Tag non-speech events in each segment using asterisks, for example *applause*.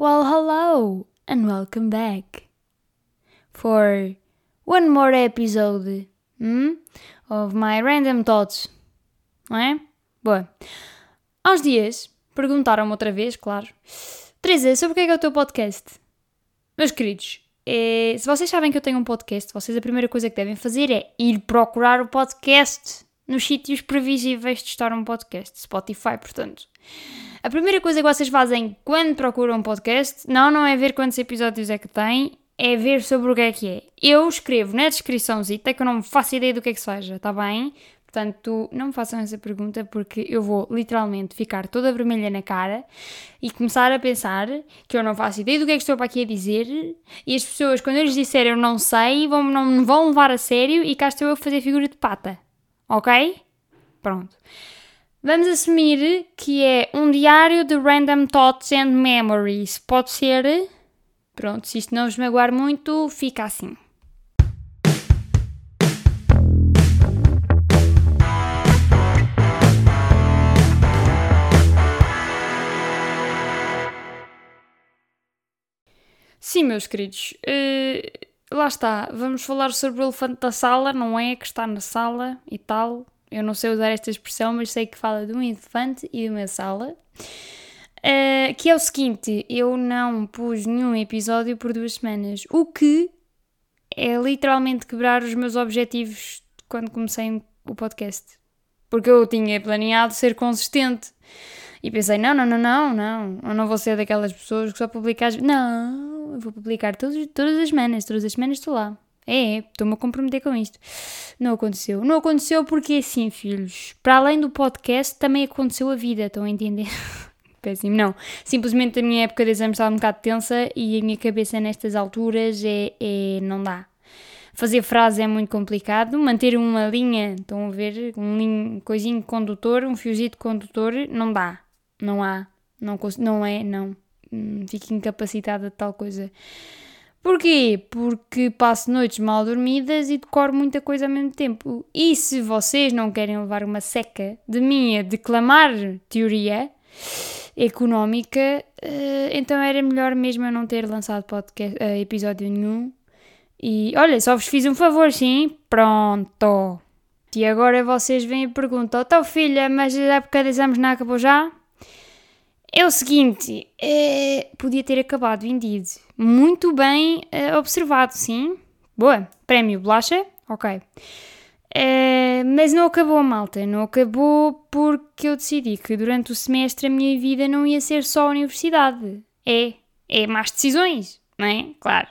Well, hello and welcome back for one more episode hmm, of my random thoughts. Não é? Boa. Há uns dias perguntaram-me outra vez, claro, Teresa, sobre o que é que é o teu podcast? Meus queridos, é, se vocês sabem que eu tenho um podcast, vocês a primeira coisa que devem fazer é ir procurar o podcast nos sítios previsíveis de estar um podcast, Spotify, portanto. A primeira coisa que vocês fazem quando procuram um podcast, não, não é ver quantos episódios é que tem, é ver sobre o que é que é. Eu escrevo na descriçãozita que eu não faço ideia do que é que seja, está bem? Portanto, não me façam essa pergunta porque eu vou literalmente ficar toda vermelha na cara e começar a pensar que eu não faço ideia do que é que estou para aqui a dizer e as pessoas, quando eu lhes eu não sei, vão, não me vão levar a sério e cá estou eu a fazer figura de pata. Ok? Pronto. Vamos assumir que é um diário de random thoughts and memories. Pode ser? Pronto, se isto não vos magoar muito, fica assim. Sim, meus queridos, uh, lá está. Vamos falar sobre o elefante da sala, não é? Que está na sala e tal. Eu não sei usar esta expressão, mas sei que fala de um elefante e de uma sala. Uh, que é o seguinte: eu não pus nenhum episódio por duas semanas, o que é literalmente quebrar os meus objetivos quando comecei o podcast. Porque eu tinha planeado ser consistente. E pensei, não, não, não, não, não, eu não vou ser daquelas pessoas que só publicam. Não, eu vou publicar todos, todas as semanas, todas as semanas estou lá. É, estou-me a comprometer com isto. Não aconteceu. Não aconteceu porque, assim, filhos, para além do podcast, também aconteceu a vida, estão a entender? *laughs* Péssimo, não. Simplesmente a minha época de exame estava um bocado tensa e a minha cabeça nestas alturas é, é não dá. Fazer frase é muito complicado, manter uma linha, estão a ver, um coisinho condutor, um fiozito condutor, não dá. Não há. Não, não é, não. Hum, fico incapacitada de tal coisa. Porquê? Porque passo noites mal dormidas e decoro muita coisa ao mesmo tempo. E se vocês não querem levar uma seca de mim a declamar teoria económica, eh, então era melhor mesmo eu não ter lançado podcast, eh, episódio nenhum. E olha, só vos fiz um favor, sim? Pronto. E agora vocês vêm e perguntam: Então, filha, mas a época de exames não acabou já? É o seguinte, é, podia ter acabado vendido. Muito bem é, observado, sim. Boa. Prémio bolacha? Ok. É, mas não acabou, malta. Não acabou porque eu decidi que durante o semestre a minha vida não ia ser só a universidade. É. É más decisões, não é? Claro.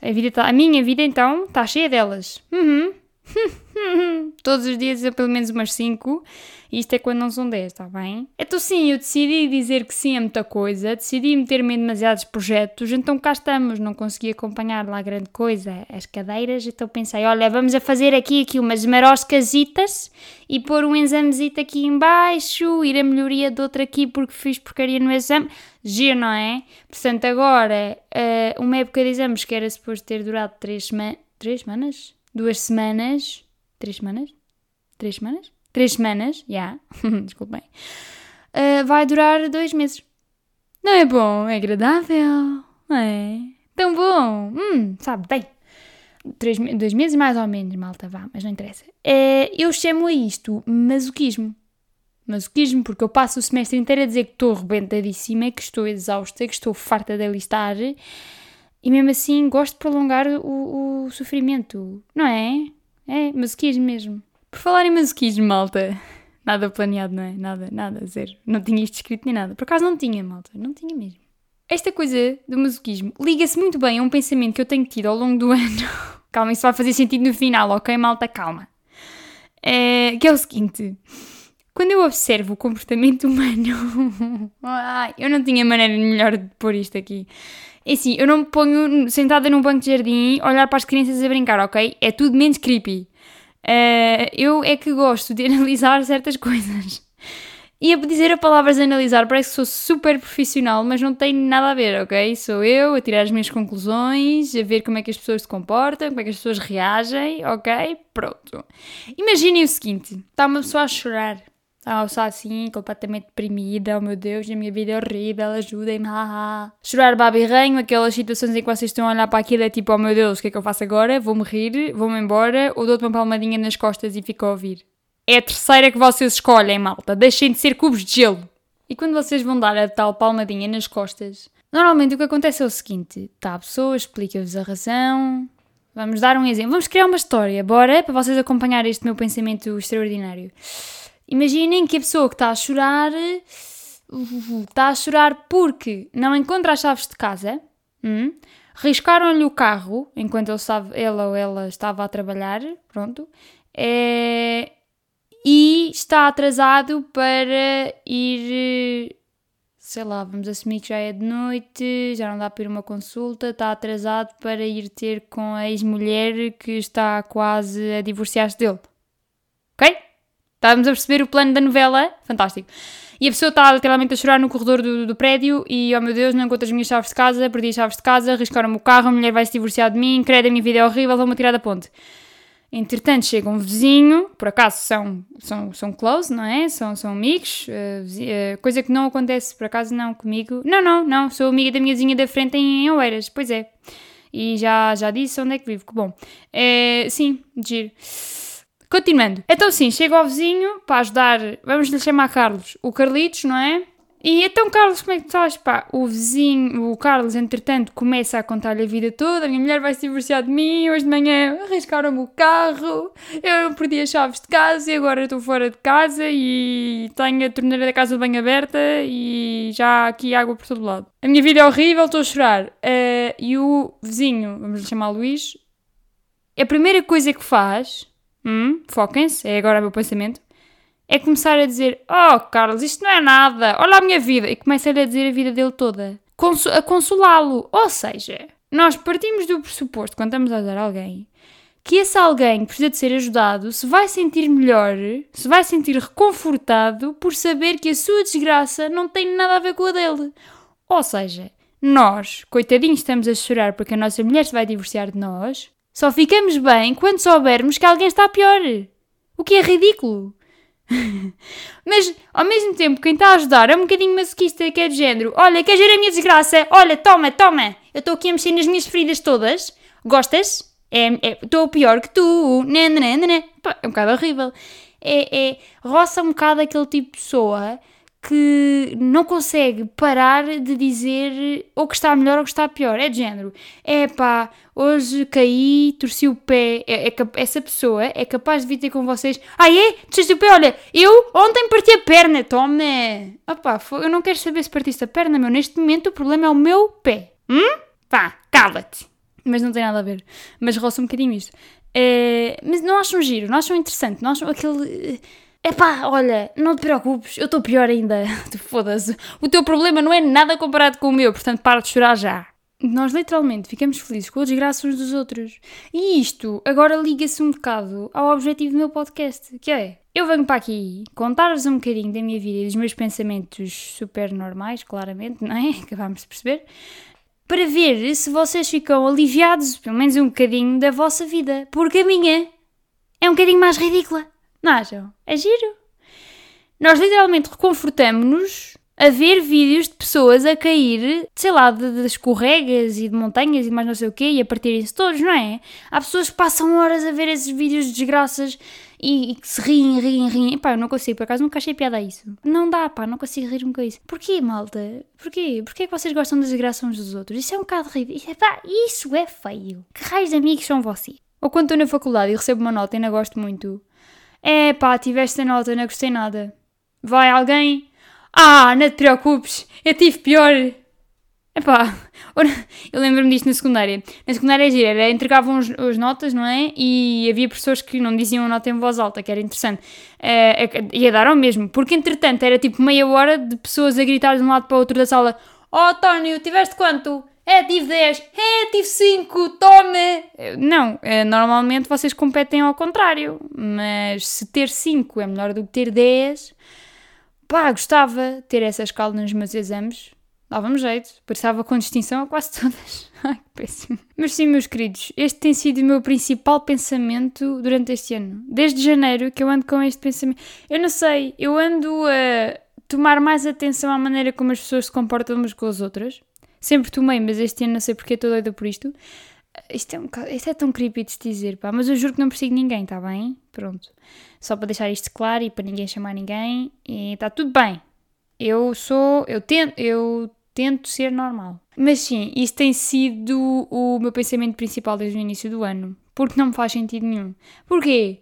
A, vida tá, a minha vida, então, está cheia delas. Uhum. *laughs* Todos os dias, pelo menos umas 5. Isto é quando não são 10, está bem? Então, sim, eu decidi dizer que sim a muita coisa, decidi meter-me em demasiados projetos, então cá estamos. Não consegui acompanhar lá grande coisa as cadeiras, então pensei: olha, vamos a fazer aqui, aqui umas maroscasitas e pôr um examezito aqui embaixo, ir a melhoria de outra aqui porque fiz porcaria no exame. Giro, não é? Portanto, agora, uh, uma época de exames que era suposto ter durado 3 semanas. 3 semanas? Duas semanas. Três semanas? Três semanas? Três semanas, já. *laughs* Yeah. Desculpem. Uh, vai durar dois meses. Não é bom? É agradável? Não é? Tão bom? Hum, sabe bem. Três, dois meses mais ou menos, malta, vá, mas não interessa. Uh, eu chamo a isto masoquismo. Masoquismo, porque eu passo o semestre inteiro a dizer que estou rebentadíssima, que estou exausta, que estou farta de alistar e mesmo assim gosto de prolongar o, o sofrimento, não é? É, masoquismo mesmo. Por falar em masoquismo, malta. Nada planeado, não é? Nada, nada, zero. Não tinha isto escrito nem nada. Por acaso não tinha, malta. Não tinha mesmo. Esta coisa do masoquismo liga-se muito bem a um pensamento que eu tenho tido ao longo do *laughs* ano. calma, isso vai fazer sentido no final, ok, malta? Calma. É, que é o seguinte. Quando eu observo o comportamento *laughs* humano. *laughs* ai, eu não tinha maneira melhor de pôr isto aqui. É assim, eu não me ponho sentada num banco de jardim olhar para as crianças a brincar, ok? É tudo menos creepy. Uh, eu é que gosto de *laughs* analisar certas coisas. E a dizer a palavras analisar parece que sou super profissional, mas não tem nada a ver, ok? Sou eu a tirar as minhas conclusões, a ver como é que as pessoas se comportam, como é que as pessoas reagem, ok? Pronto. Imaginem o seguinte: está uma pessoa a chorar, Estava só assim, completamente deprimida. Oh meu Deus, a minha vida é horrível, ajudem-me. Chorar babirranho, aquelas situações em que vocês estão a olhar para aquilo é tipo, oh meu Deus, o que é que eu faço agora? Vou-me rir, vou-me embora, ou dou-te uma palmadinha nas costas e fico a ouvir. É a terceira que vocês escolhem, malta. Deixem de ser cubos de gelo. E quando vocês vão dar a tal palmadinha nas costas, normalmente o que acontece é o seguinte: está a pessoa, explica-vos a razão. Vamos dar um exemplo. Vamos criar uma história, bora? Para vocês acompanharem este meu pensamento extraordinário. Imaginem que a pessoa que está a chorar está a chorar porque não encontra as chaves de casa, hum, riscaram-lhe o carro enquanto ele, estava, ele ou ela estava a trabalhar, pronto, é, e está atrasado para ir, sei lá, vamos assumir que já é de noite, já não dá para ir uma consulta, está atrasado para ir ter com a ex-mulher que está quase a divorciar-se dele. Ok? Estávamos a perceber o plano da novela? Fantástico. E a pessoa está literalmente a chorar no corredor do, do, prédio e, oh meu Deus, não encontro as minhas chaves de casa, perdi as chaves de casa, arriscaram-me o carro, a mulher vai se divorciar de mim, credo, a minha vida é horrível, vou-me tirar da ponte. Entretanto, chega um vizinho, por acaso são, são, são close, não é? São, são amigos, uh, coisa que não acontece, por acaso não comigo. Não, não, não, sou amiga da minha vizinha da frente em, em Oeiras, pois é. E já, já disse onde é que vivo, que bom. É, sim, giro. Continuando. Então sim, chega ao vizinho para ajudar, vamos lhe chamar Carlos, o Carlitos, não é? E então, Carlos, como é que estás? Pá, o vizinho, o Carlos, entretanto, começa a contar-lhe a vida toda. A minha mulher vai se divorciar de mim. Hoje de manhã arriscaram-me o carro. Eu perdi as chaves de casa e agora estou fora de casa e tenho a torneira da casa banho aberta e já há aqui água por todo lado. A minha vida é horrível, estou a chorar. Uh, e o vizinho, vamos lhe chamar Luís, a primeira coisa que faz hum, foquem-se, é agora o meu pensamento, é começar a dizer: Oh, Carlos, isto não é nada, olha a minha vida. E começa-lhe a dizer a vida dele toda, a consolá-lo. Ou seja, nós partimos do pressuposto, quando estamos a ajudar alguém, que esse alguém precisa de ser ajudado se vai sentir melhor, se vai sentir reconfortado por saber que a sua desgraça não tem nada a ver com a dele. Ou seja, nós, coitadinhos, estamos a chorar porque a nossa mulher se vai divorciar de nós, só ficamos bem quando soubermos que alguém está pior. O que é ridículo. *laughs* Mas, ao mesmo tempo, quem está a ajudar é um bocadinho masoquista, que é de género: Olha, queres ver a minha desgraça? Olha, toma, toma! Eu estou aqui a mexer nas minhas feridas todas. Gostas? Estou é, é, pior que tu. Né, né, né, né. é um bocado horrível. É, é, roça um bocado aquele tipo de pessoa que não consegue parar de dizer ou que está melhor ou que está pior. É de género. É pá, hoje caí, torci o pé. É, é, essa pessoa é capaz de vir ter com vocês. Ah, é? Torci o pé? Olha, eu ontem parti a perna, toma. Opá, eu não quero saber se partiste a perna, meu. Neste momento o problema é o meu pé. Hum? Pá, cala-te. Mas não tem nada a ver. Mas roça um bocadinho isto. É, mas não acham giro, não acham interessante, não acham aquele Epá, olha, não te preocupes, eu estou pior ainda. *laughs* Foda-se. O teu problema não é nada comparado com o meu, portanto para de chorar já. Nós literalmente ficamos felizes com a desgraça uns dos outros. E isto agora liga-se um bocado ao objetivo do meu podcast, que é eu venho para aqui contar-vos um bocadinho da minha vida e dos meus pensamentos super normais, claramente, não é? *laughs* Acabámos de perceber. Para ver se vocês ficam aliviados, pelo menos um bocadinho, da vossa vida. Porque a minha é um bocadinho mais ridícula. Não acham? É giro. Nós literalmente reconfortamos-nos a ver vídeos de pessoas a cair, sei lá, de, de escorregas e de montanhas e mais não sei o quê e a partirem-se todos, não é? Há pessoas que passam horas a ver esses vídeos de desgraças e, e que se riem, riem, riem. Pá, eu não consigo, por acaso nunca achei piada a isso. Não dá, pá, não consigo rir-me com isso. Porquê, malta? Porquê? Porquê é que vocês gostam das desgraça uns dos outros? Isso é um bocado ridículo. Pá, isso é feio. Que raios de amigos são vocês? Ou quando estou na faculdade e recebo uma nota e ainda gosto muito é pá, tiveste a nota, não gostei nada. Vai alguém? Ah, não te preocupes, eu tive pior. Epá, *laughs* eu lembro-me disto na secundária. Na secundária gira, era, entregavam os, as notas, não é? E havia professores que não diziam a nota em voz alta, que era interessante. Uh, ia dar ao mesmo, porque entretanto era tipo meia hora de pessoas a gritar de um lado para o outro da sala: Oh, António, tiveste quanto? É, tive 10. É, tive 5. Tome. Não, é, normalmente vocês competem ao contrário. Mas se ter 5 é melhor do que ter 10, pá, gostava de ter essa escala nos meus exames. dava-me jeito. Passava com distinção a quase todas. *laughs* Ai, que péssimo. Mas sim, meus queridos, este tem sido o meu principal pensamento durante este ano. Desde janeiro que eu ando com este pensamento. Eu não sei, eu ando a tomar mais atenção à maneira como as pessoas se comportam umas com as outras. Sempre tomei, mas este ano não sei porque estou doida por isto. Isto é, um, isto é tão creepy de se dizer, pá, mas eu juro que não persigo ninguém, tá bem? Pronto. Só para deixar isto claro e para ninguém chamar ninguém. E está tudo bem. Eu sou. Eu tento, eu tento ser normal. Mas sim, isto tem sido o meu pensamento principal desde o início do ano. Porque não me faz sentido nenhum. Porquê?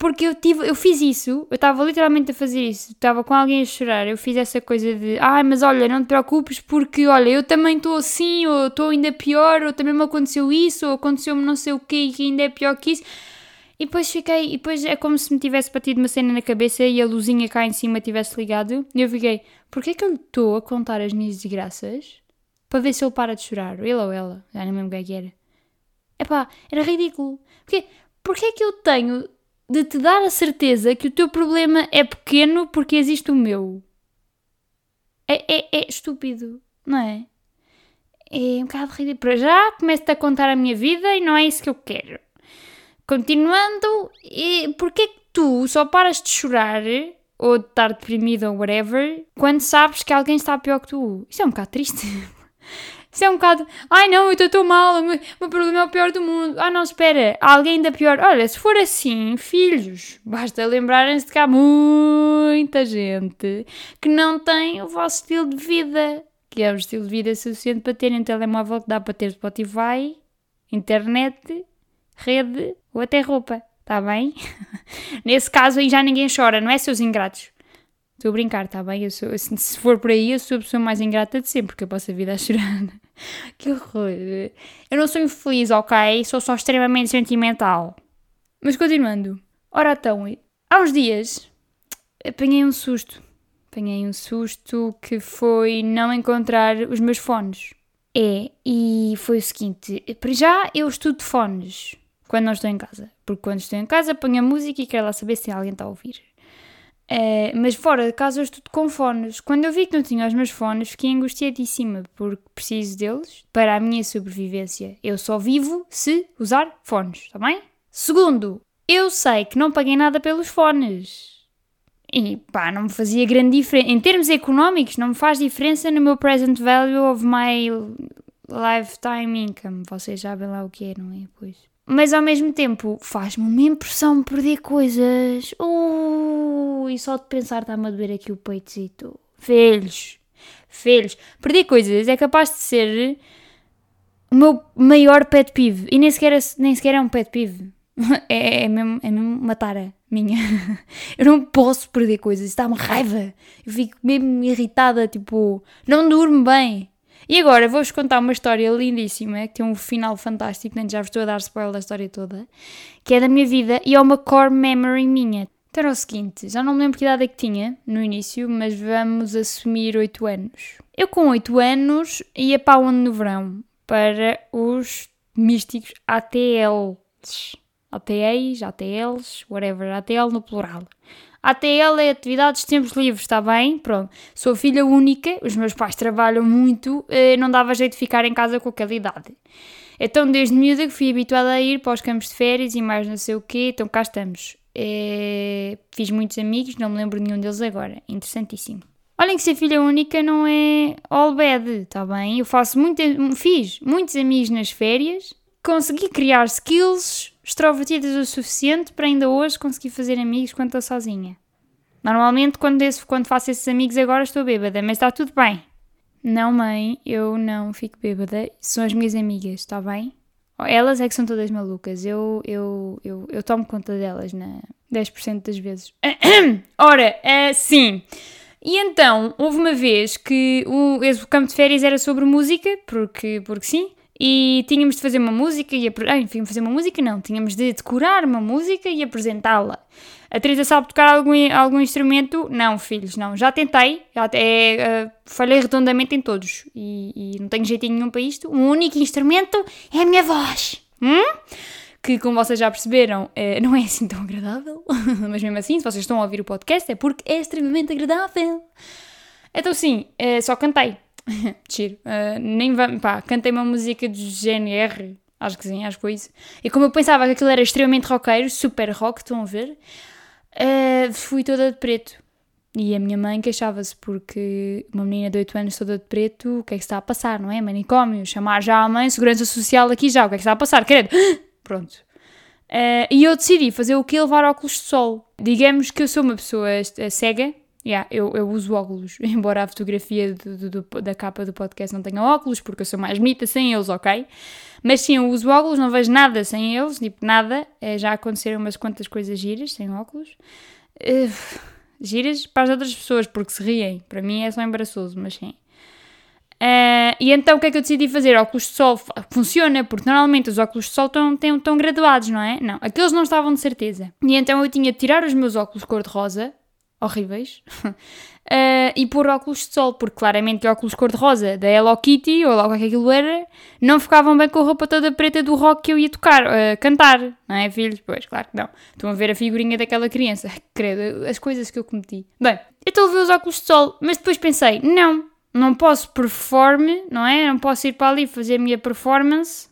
Porque eu, tive, eu fiz isso, eu estava literalmente a fazer isso, estava com alguém a chorar, eu fiz essa coisa de ai, ah, mas olha, não te preocupes porque olha, eu também estou assim, ou estou ainda pior, ou também me aconteceu isso, ou aconteceu-me não sei o quê que ainda é pior que isso. E depois fiquei, e depois é como se me tivesse batido uma cena na cabeça e a luzinha cá em cima tivesse ligado. E eu fiquei, porquê que eu estou a contar as minhas desgraças para ver se ele para de chorar? Ele ou ela, já não lembro o que é era. Epá, era ridículo. Porquê, porquê é que eu tenho de te dar a certeza que o teu problema é pequeno porque existe o meu. É, é, é estúpido, não é? É um bocado ridículo. Para já começo-te a contar a minha vida e não é isso que eu quero. Continuando, e porquê que tu só paras de chorar ou de estar deprimido ou whatever quando sabes que alguém está pior que tu? Isso é um bocado triste. *laughs* Isso é um bocado. Ai não, eu estou tão mal, o meu, problema é o pior do mundo. Ah não, espera, alguém ainda pior. Olha, se for assim, filhos, basta lembrarem-se de que há muita gente que não tem o vosso estilo de vida. Que é um estilo de vida suficiente para terem um telemóvel que dá para ter Spotify, internet, rede ou até roupa. Está bem? *laughs* Nesse caso aí já ninguém chora, não é, seus ingratos? Estou a brincar, está bem? Eu sou, se for por aí, eu sou a pessoa mais ingrata de sempre, porque eu passo a vida a chorar. *laughs* que horror. Eu não sou infeliz, ok? Sou só extremamente sentimental. Mas continuando. Ora então, há uns dias apanhei um susto. Apanhei um susto que foi não encontrar os meus fones. É, e foi o seguinte: para já eu estudo fones quando não estou em casa. Porque quando estou em casa ponho a música e quero lá saber se alguém está a ouvir. Uh, mas fora de casa eu estudo com fones. Quando eu vi que não tinha os meus fones, fiquei angustiadíssima, porque preciso deles para a minha sobrevivência. Eu só vivo se usar fones, está bem? Segundo, eu sei que não paguei nada pelos fones. E pá, não me fazia grande diferença. Em termos económicos, não me faz diferença no meu present value of my lifetime income. Vocês sabem lá o que é, não é? Pois. Mas ao mesmo tempo faz-me uma impressão perder coisas. Uh, e só de pensar está-me a doer aqui o peitozito. Filhos, filhos. Perder coisas é capaz de ser o meu maior pet peeve. E nem sequer, é, nem sequer é um pet peeve. *laughs* É, é, mesmo, é mesmo uma tara minha. *laughs* Eu não posso perder coisas. Está-me raiva. Eu fico mesmo irritada. Tipo, não durmo bem. E agora vou-vos contar uma história lindíssima, que tem um final fantástico, nem já vos estou a dar spoiler da história toda, que é da minha vida e é uma core memory minha. Então era o seguinte, já não me lembro que idade é que tinha no início, mas vamos assumir 8 anos. Eu com 8 anos ia para onde no verão? Para os místicos ATLs. ATEs, ATLs, whatever, ATL no plural. ATL é atividades de tempos livres, está bem? Pronto. Sou filha única, os meus pais trabalham muito, eh, não dava jeito de ficar em casa com aquela idade. Então, desde miúda que fui habituada a ir para os campos de férias e mais não sei o quê, então cá estamos. É... Fiz muitos amigos, não me lembro nenhum deles agora. Interessantíssimo. Olhem que ser filha única não é all bad, está bem? Eu faço muito, fiz muitos amigos nas férias, consegui criar skills extrovertidas o suficiente para ainda hoje conseguir fazer amigos quando estou sozinha. Normalmente, quando, quando faço esses amigos agora, estou bêbada, mas está tudo bem. Não, mãe, eu não fico bêbada. São as minhas amigas, está bem? Elas é que são todas malucas. Eu, eu, eu, eu tomo conta delas na 10% das vezes. *coughs* Ora, é sim. E então, houve uma vez que o, o campo de férias era sobre música, porque, porque sim e tínhamos de fazer uma música e ah, enfim, fazer uma música não, tínhamos de decorar uma música e apresentá-la. A Teresa sabe tocar algum, algum instrumento? Não, filhos, não. Já tentei, já é, uh, falhei redondamente em todos e, e, não tenho jeitinho nenhum para isto. O único instrumento é a minha voz. Hum? Que, como vocês já perceberam, é, não é assim tão agradável, *laughs* mas mesmo assim, se vocês estão a ouvir o podcast, é porque é extremamente agradável. Então, sim, é, só cantei. *laughs* Giro. Uh, nem vamos. Pá, cantei uma música do GNR. Acho que sim, acho que foi isso. E como eu pensava que aquilo era extremamente roqueiro, super rock, estão a ver? Uh, fui toda de preto. E a minha mãe queixava-se porque uma menina de 8 anos toda de preto, o que é que está a passar, não é? Manicômio, chamar já a mãe, segurança social aqui já, o que é que está a passar, querido? *gasps* Pronto. Uh, e eu decidi fazer o que? Levar óculos de sol. Digamos que eu sou uma pessoa cega, Yeah, eu, eu uso óculos, *laughs* embora a fotografia do, do, do, da capa do podcast não tenha óculos, porque eu sou mais bonita sem eles, ok? Mas sim, eu uso óculos, não vejo nada sem eles, tipo nada. É, já aconteceram umas quantas coisas giras sem óculos. Uh, giras para as outras pessoas, porque se riem. Para mim é só embaraçoso, mas sim. Uh, e então o que é que eu decidi fazer? Óculos de sol funciona, porque normalmente os óculos de sol estão, estão graduados, não é? Não, aqueles não estavam de certeza. E então eu tinha de tirar os meus óculos cor-de-rosa horríveis, uh, *laughs* e pôr óculos de sol, porque claramente óculos cor-de-rosa da Hello Kitty, ou logo que aquilo era, não ficavam bem com a roupa toda preta do rock que eu ia tocar, uh, cantar, não é, filhos? Pois, claro que não. Estão a ver a figurinha daquela criança, *laughs* credo, as coisas que eu cometi. Bem, a ver os óculos de sol, mas depois pensei, não, não posso performe, não é? Não posso ir para ali fazer a minha performance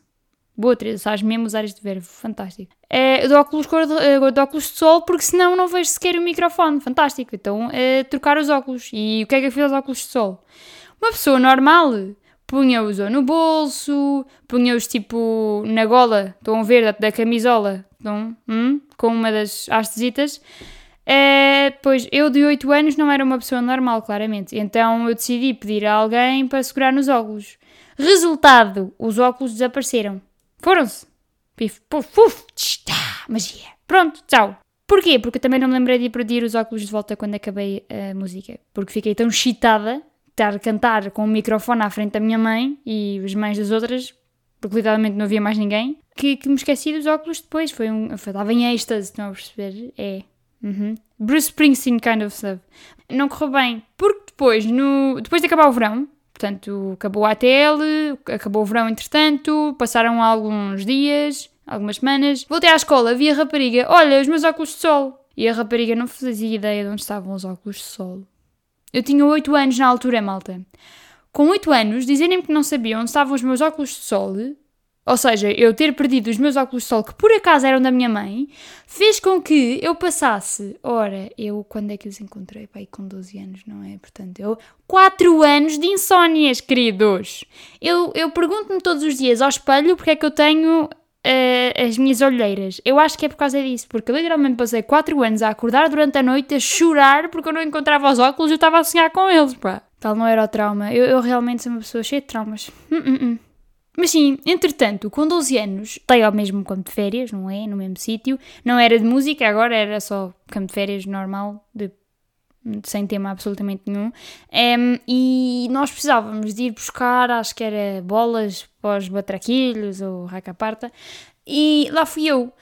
Boa, Teresa, sabes mesmo usar este verbo, fantástico. É, de, óculos cor de, de óculos de sol, porque senão não vejo sequer o microfone, fantástico. Então, é trocar os óculos. E o que é que eu fiz aos óculos de sol? Uma pessoa normal punha-os no bolso, punha-os tipo na gola, estão a ver, da, camisola, estão, hum, com uma das hastesitas. É, pois eu de 8 anos não era uma pessoa normal, claramente. Então eu decidi pedir a alguém para segurar nos óculos. Resultado, os óculos desapareceram. Foram-se. Pif, puf, puf, tchá, magia. Pronto, tchau. Porquê? Porque eu também não me lembrei de pedir os óculos de volta quando acabei a música. Porque fiquei tão excitada de estar a cantar com o microfone à frente da minha mãe e as mães das outras, porque literalmente não havia mais ninguém, que, que me esqueci dos óculos depois. Foi um. Estava em êxtase, estão a perceber? É. Uhum. Bruce Springsteen kind of stuff. Não correu bem, porque depois, no, depois de acabar o verão, Portanto, acabou a ATL, acabou o verão entretanto, passaram alguns dias, algumas semanas. Voltei à escola, vi a rapariga, olha, os meus óculos de sol. E a rapariga não fazia ideia de onde estavam os óculos de sol. Eu tinha 8 anos na altura, malta. Com 8 anos, dizerem-me que não sabiam onde estavam os meus óculos de sol ou seja, eu ter perdido os meus óculos de sol, que por acaso eram da minha mãe, fez com que eu passasse. Ora, eu quando é que os encontrei? Pai, com 12 anos, não é? Portanto, eu. 4 anos de insónias, queridos! Eu, eu pergunto-me todos os dias ao espelho porque é que eu tenho uh, as minhas olheiras. Eu acho que é por causa disso, porque eu literalmente passei 4 anos a acordar durante a noite a chorar porque eu não encontrava os óculos e eu estava a sonhar com eles, pá. Tal não era o trauma. Eu, eu realmente sou uma pessoa cheia de traumas. Uh -uh. Mas sim, entretanto, com 12 anos, dei ao mesmo campo de férias, não é? No mesmo sítio. Não era de música, agora era só campo de férias normal, de, sem tema absolutamente nenhum. Um, e nós precisávamos de ir buscar, acho que era bolas para os batraquilhos ou racaparta. E lá fui eu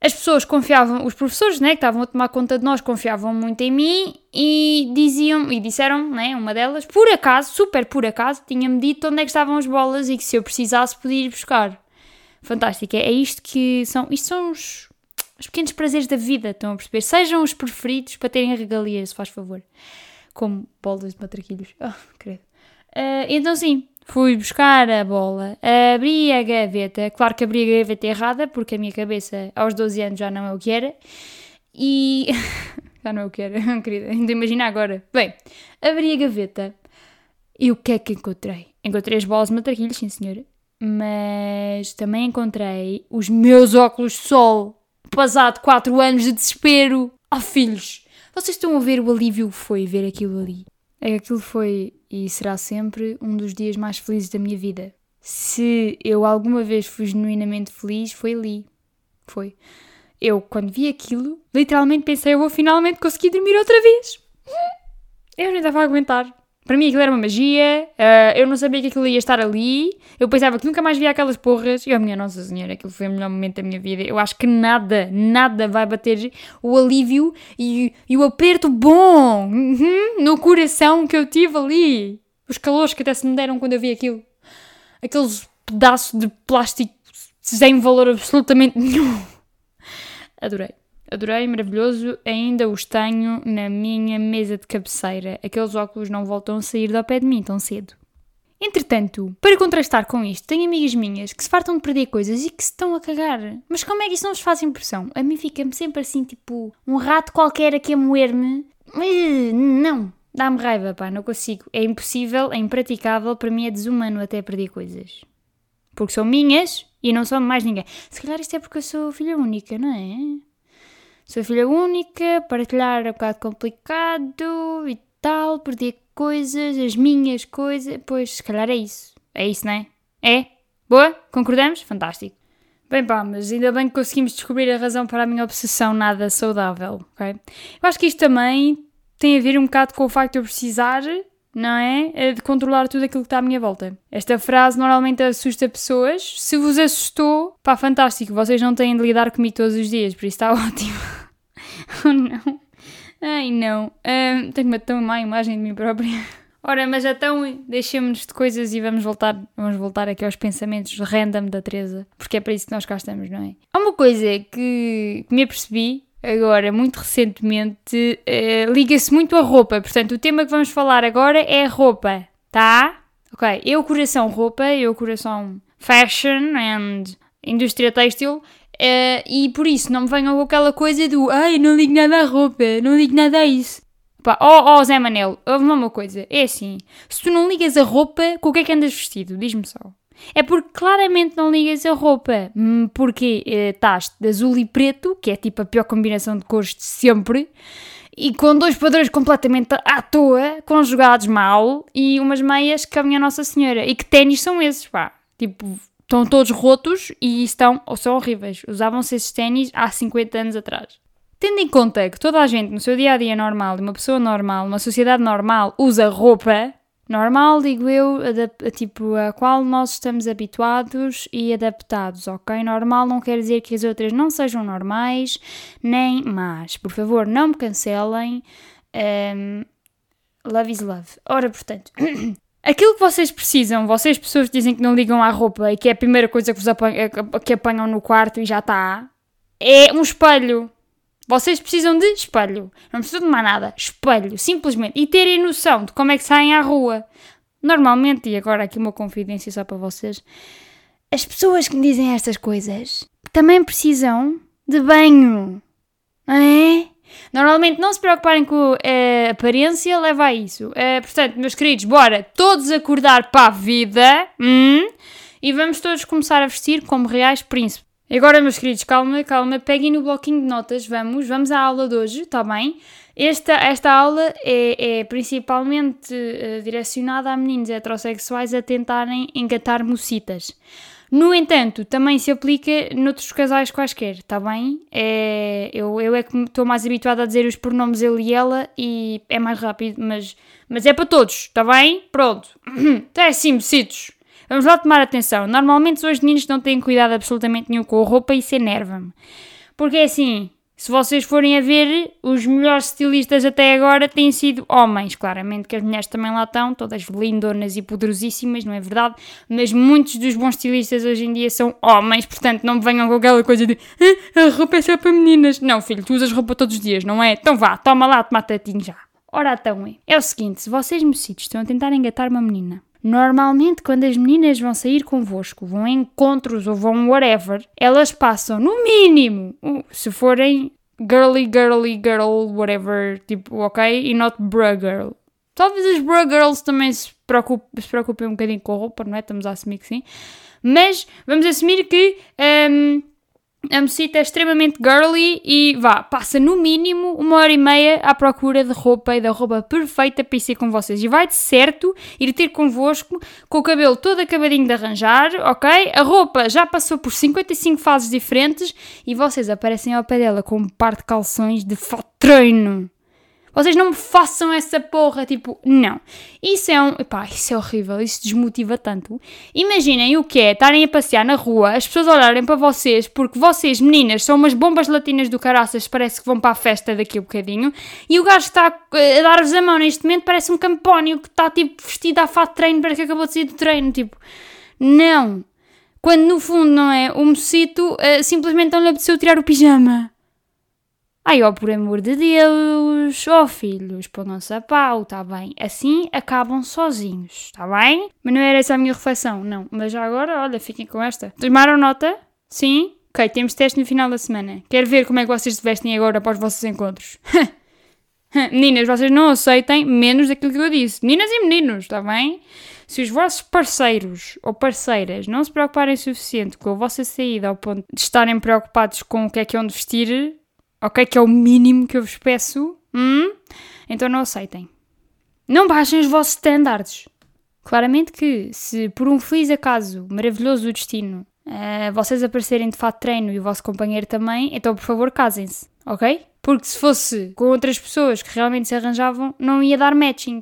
as pessoas confiavam, os professores né, que estavam a tomar conta de nós confiavam muito em mim e diziam, e disseram, né, uma delas, por acaso, super por acaso, tinha-me dito onde é que estavam as bolas e que se eu precisasse podia ir buscar. Fantástico, é, é isto que são, isto são os, os pequenos prazeres da vida, estão a perceber? Sejam os preferidos para terem regalias, se faz favor. Como bolas de matraquilhos. Oh, *laughs* credo. Uh, então sim, Fui buscar a bola, abri a gaveta, claro que abri a gaveta errada, porque a minha cabeça aos 12 anos já não é o que era, e. *laughs* já não é o que era, *laughs* querida, ainda imagina agora. Bem, abri a gaveta e o que é que encontrei? Encontrei as bolas de matraquilhos, sim senhora, mas também encontrei os meus óculos de sol, passado 4 anos de desespero. Oh filhos, vocês estão a ver o alívio que foi ver aquilo ali? É aquilo foi e será sempre um dos dias mais felizes da minha vida. Se eu alguma vez fui genuinamente feliz, foi ali. Foi. Eu, quando vi aquilo, literalmente pensei: eu vou finalmente conseguir dormir outra vez. Eu nem estava a aguentar. Para mim aquilo era uma magia, uh, eu não sabia que aquilo ia estar ali, eu pensava que nunca mais via aquelas porras, e a oh, minha Nossa Senhora, aquilo foi o melhor momento da minha vida. Eu acho que nada, nada vai bater o alívio e, e o aperto bom uhum, no coração que eu tive ali. Os calores que até se me deram quando eu vi aquilo. Aqueles pedaços de plástico sem valor absolutamente nenhum. *laughs* Adorei. Adorei, maravilhoso. Ainda os tenho na minha mesa de cabeceira. Aqueles óculos não voltam a sair do pé de mim tão cedo. Entretanto, para contrastar com isto, tenho amigas minhas que se fartam de perder coisas e que se estão a cagar. Mas como é que isso não vos faz impressão? A mim fica-me sempre assim, tipo, um rato qualquer aqui a moer-me. Não, dá-me raiva, pá, não consigo. É impossível, é impraticável, para mim é desumano até perder coisas. Porque são minhas e não são mais ninguém. Se calhar isto é porque eu sou filha única, não é? Sou filha única, partilhar é um bocado complicado e tal, perder coisas, as minhas coisas. Pois, se calhar é isso. É isso, não é? É? Boa? Concordamos? Fantástico. Bem pá, mas ainda bem que conseguimos descobrir a razão para a minha obsessão nada saudável, ok? Eu acho que isto também tem a ver um bocado com o facto de eu precisar, não é? é? De controlar tudo aquilo que está à minha volta. Esta frase normalmente assusta pessoas. Se vos assustou, pá, fantástico, vocês não têm de lidar comigo todos os dias, por isso está *laughs* ótimo. oh não. Ai não, um, tenho uma tão má imagem de mim própria. Ora, mas então deixemos-nos de coisas e vamos voltar, vamos voltar aqui aos pensamentos random da Teresa, porque é para isso que nós cá estamos, não é? Há uma coisa que, que me apercebi agora, muito recentemente, uh, liga-se muito à roupa. Portanto, o tema que vamos falar agora é roupa, tá? Ok, eu coração roupa, eu coração fashion and indústria têxtil, Uh, e por isso não me venham com aquela coisa do ai, não ligo nada à roupa, não ligo nada a isso. Pá, oh, oh, Zé Manel, uma coisa, é assim, se tu não ligas a roupa, com o que é que andas vestido? Diz-me só. É porque claramente não ligas a roupa, hum, porque eh, estás de azul e preto, que é tipo a pior combinação de cores de sempre, e com dois padrões completamente à toa, conjugados mal, e umas meias que a minha Nossa Senhora. E que ténis são esses, pá? Tipo, estão todos rotos e estão ou são horríveis. Usavam-se esses ténis há 50 anos atrás. Tendo em conta que toda a gente no seu dia a dia normal, uma pessoa normal, uma sociedade normal, usa roupa, normal, digo eu, a, tipo a qual nós estamos habituados e adaptados, ok? Normal não quer dizer que as outras não sejam normais nem más. Por favor, não me cancelem. Um, love is love. Ora, portanto, *clears throat* Aquilo que vocês precisam, vocês pessoas dizem que não ligam à roupa e que é a primeira coisa que, vos apanham, que apanham no quarto e já está, é um espelho. Vocês precisam de espelho. Não precisam de mais nada. Espelho, simplesmente. E terem noção de como é que saem à rua. Normalmente, e agora aqui uma confidência só para vocês, as pessoas que me dizem estas coisas também precisam de banho. Não é? Normalmente não se preocuparem com a aparência, leva a isso. Uh, portanto, meus queridos, bora todos acordar para a vida hum, e vamos todos começar a vestir como reais príncipes. Agora, meus queridos, calma, calma, peguem no bloquinho de notas, vamos, vamos à aula de hoje, está bem? Esta, esta aula é, é principalmente uh, direcionada a meninos heterossexuais a tentarem engatar mocitas. No entanto, também se aplica noutros casais quaisquer, está bem? É, eu, eu é que estou mais habituada a dizer os pronomes ele e ela e é mais rápido, mas, mas é para todos, está bem? Pronto. Então é assim, becitos. Vamos lá tomar atenção. Normalmente os meninos não têm cuidado absolutamente nenhum com a roupa e isso enerva-me. Porque é assim, se vocês forem a ver, os melhores estilistas até agora têm sido homens. Claramente que as mulheres também lá estão, todas lindonas e poderosíssimas, não é verdade? Mas muitos dos bons estilistas hoje em dia são homens, portanto não venham com aquela coisa de ah, a roupa é só para meninas. Não, filho, tu usas roupa todos os dias, não é? Então vá, toma lá, toma tatinho já. Ora então, é. É o seguinte, se vocês, mocitos, estão a tentar engatar uma menina Normalmente, quando as meninas vão sair convosco, vão a encontros ou vão whatever, elas passam, no mínimo, se forem girly, girly, girl, whatever, tipo, ok? E not bra girl. Talvez as bra girls também se preocupem, se preocupem um bocadinho com a roupa, não é? Estamos a assumir que sim. Mas vamos assumir que um, a mocita é extremamente girly e vá, passa no mínimo uma hora e meia à procura de roupa e da roupa perfeita para ir com vocês. E vai de certo ir ter convosco com o cabelo todo acabadinho de arranjar, ok? A roupa já passou por 55 fases diferentes e vocês aparecem ao pé dela com um par de calções de fato treino. Vocês não me façam essa porra, tipo, não. Isso é um. Epá, isso é horrível, isso desmotiva tanto. Imaginem o que é estarem a passear na rua, as pessoas olharem para vocês, porque vocês, meninas, são umas bombas latinas do caraças, parece que vão para a festa daqui a um bocadinho, e o gajo que está a dar-vos a mão neste momento parece um campónio que está, tipo, vestido a fato de treino, parece que acabou de sair do treino, tipo. Não. Quando no fundo, não é? O mocito uh, simplesmente não lhe apeteceu tirar o pijama. Ai, ó, por amor de Deus, ó filhos, ponham-se a pau, tá bem? Assim acabam sozinhos, tá bem? Mas não era essa a minha reflexão, não. Mas já agora, olha, fiquem com esta. Tomaram nota? Sim? Ok, temos teste no final da semana. Quero ver como é que vocês se vestem agora para os vossos encontros. *laughs* Meninas, vocês não aceitem menos daquilo que eu disse. Meninas e meninos, está bem? Se os vossos parceiros ou parceiras não se preocuparem o suficiente com a vossa saída ao ponto de estarem preocupados com o que é que é onde vestir, ok? Que é o mínimo que eu vos peço, hum? então não aceitem. Não baixem os vossos standards. Claramente que, se por um feliz acaso maravilhoso do destino uh, vocês aparecerem de fato treino e o vosso companheiro também, então por favor casem-se, ok? Porque se fosse com outras pessoas que realmente se arranjavam, não ia dar matching.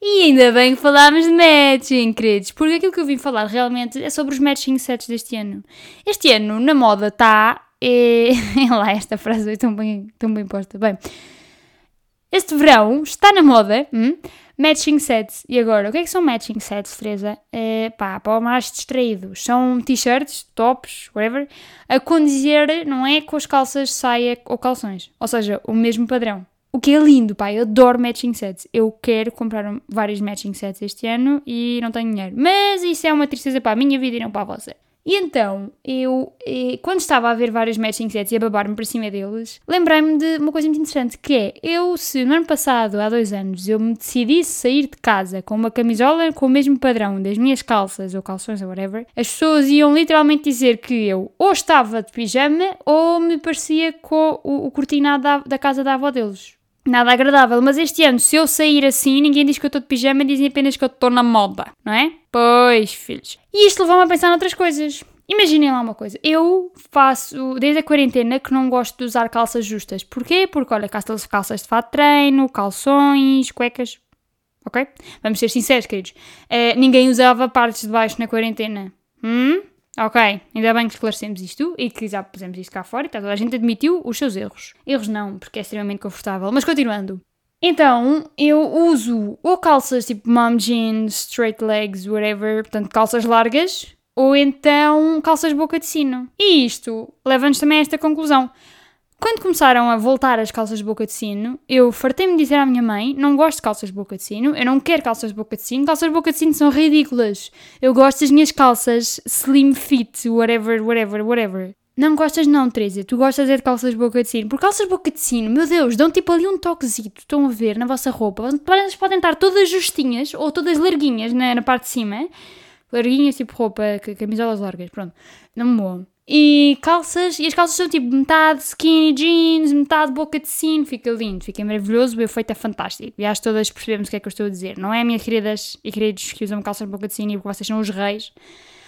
E ainda bem que falámos de matching, queridos, porque aquilo que eu vim falar realmente é sobre os matching sets deste ano. Este ano, na moda, está. É... *laughs* lá, esta frase é tão bem, tão bem posta. Bem, este verão está na moda. Hum? Matching sets. E agora, o que é que são matching sets, Teresa? É, pá, para mais distraídos. São t-shirts, tops, whatever, a condizer, não é, com as calças, saia ou calções. Ou seja, o mesmo padrão. O que é lindo, pá, eu adoro matching sets. Eu quero comprar vários matching sets este ano e não tenho dinheiro. Mas isso é uma tristeza para a minha vida e não para a vossa. E então, eu, quando estava a ver vários matching sets e a babar-me para cima deles, lembrei-me de uma coisa muito interessante, que é, eu, se no ano passado, há dois anos, eu me decidisse sair de casa com uma camisola com o mesmo padrão das minhas calças ou calções ou whatever, as pessoas iam literalmente dizer que eu ou estava de pijama ou me parecia com o, o cortinado da, da casa da avó deles. Nada agradável, mas este ano, se eu sair assim, ninguém diz que eu estou de pijama, dizem apenas que eu estou na moda, não é? Pois, filhos. E isto levou-me a pensar noutras coisas. Imaginem lá uma coisa, eu faço desde a quarentena que não gosto de usar calças justas. Porquê? Porque, olha, calças, calças de fato de treino, calções, cuecas, ok? Vamos ser sinceros, queridos. Uh, ninguém usava partes de baixo na quarentena. Hum? Ok, ainda bem que esclarecemos isto e que já pusemos isto cá fora e tá, toda a gente admitiu os seus erros. Erros não, porque é extremamente confortável. Mas continuando. Então, eu uso ou calças tipo mom jeans, straight legs, whatever, portanto calças largas, ou então calças boca de sino. E isto leva-nos também a esta conclusão. Quando começaram a voltar as calças de boca de sino, eu fartei-me dizer à minha mãe: não gosto de calças de boca de sino, eu não quero calças de boca de sino, calças de boca de sino são ridículas. Eu gosto das minhas calças slim fit, whatever, whatever, whatever. Não gostas não, Teresa, tu gostas é de calças de boca de sino. Por calças de boca de sino, meu Deus, dão tipo ali um toquezito, estão a ver, na vossa roupa. Elas podem estar todas justinhas ou todas larguinhas na, na parte de cima. Larguinhas, tipo roupa, camisolas largas, pronto. Não me. E calças, e as calças são tipo metade skinny jeans, metade boca de sino, fica lindo, fica maravilhoso, o efeito é fantástico. E acho todas percebemos o que é que eu estou a dizer. Não é, minhas queridas e queridos que usam calças de boca de sino e porque vocês são os reis.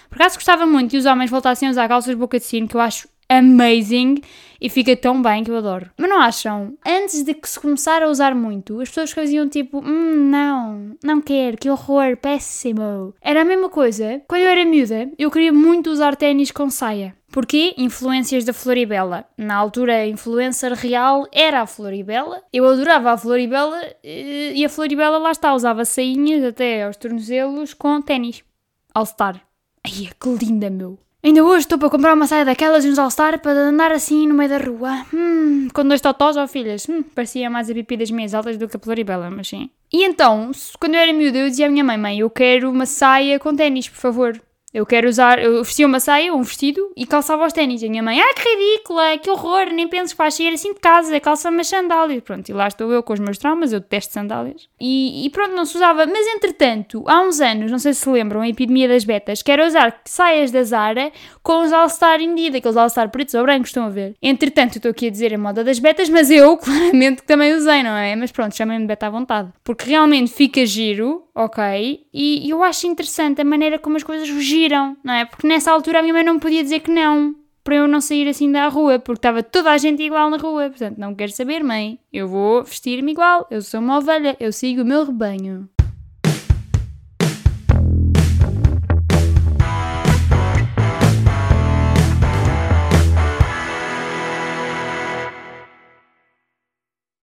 Por acaso gostava muito que os homens voltassem a usar calças de boca de sino, que eu acho amazing e fica tão bem que eu adoro. Mas não acham? Antes de que se começar a usar muito, as pessoas faziam tipo, hum, não, não quero, que horror, péssimo. Era a mesma coisa. Quando eu era miúda, eu queria muito usar ténis com saia. Porquê? Influências da Floribela. Na altura, a influencer real era a Floribela. Eu adorava a Floribela eh, e a Floribela lá está, usava sainhas até aos tornozelos com ténis. All-Star. Ai, que linda, meu. Ainda hoje estou para comprar uma saia daquelas e uns All-Star para andar assim no meio da rua. Hum, com dois totós ou filhas. Hum, parecia mais a pipi das minhas altas do que a Floribela, mas sim. E então, quando eu era miúda, eu dizia à minha mãe, mãe, eu quero uma saia com ténis, por favor. Eu quero usar, eu vestia uma saia, um vestido e calçava os ténis. A minha mãe, ah, que ridícula, que horror, nem penses que vais sair assim de casa, calça umas sandálias. Pronto, e lá estou eu com os meus traumas, eu detesto sandálias. E, e, pronto, não se usava. Mas entretanto, há uns anos, não sei se lembram, a epidemia das betas, quero usar saias da Zara com os All-Star Indeed, aqueles All-Star pretos ou brancos, estão a ver? Entretanto, estou aqui a dizer a moda das betas, mas eu *laughs* claramente também usei, não é? Mas pronto, chamem-me beta à vontade. Porque realmente fica giro, ok? E eu acho interessante a maneira como as coisas giram, não é? Porque nessa altura a minha mãe não podia dizer que não, para eu não sair assim da rua, porque estava toda a gente igual na rua. Portanto, não quero saber, mãe. Eu vou vestir-me igual, eu sou uma ovelha, eu sigo o meu rebanho.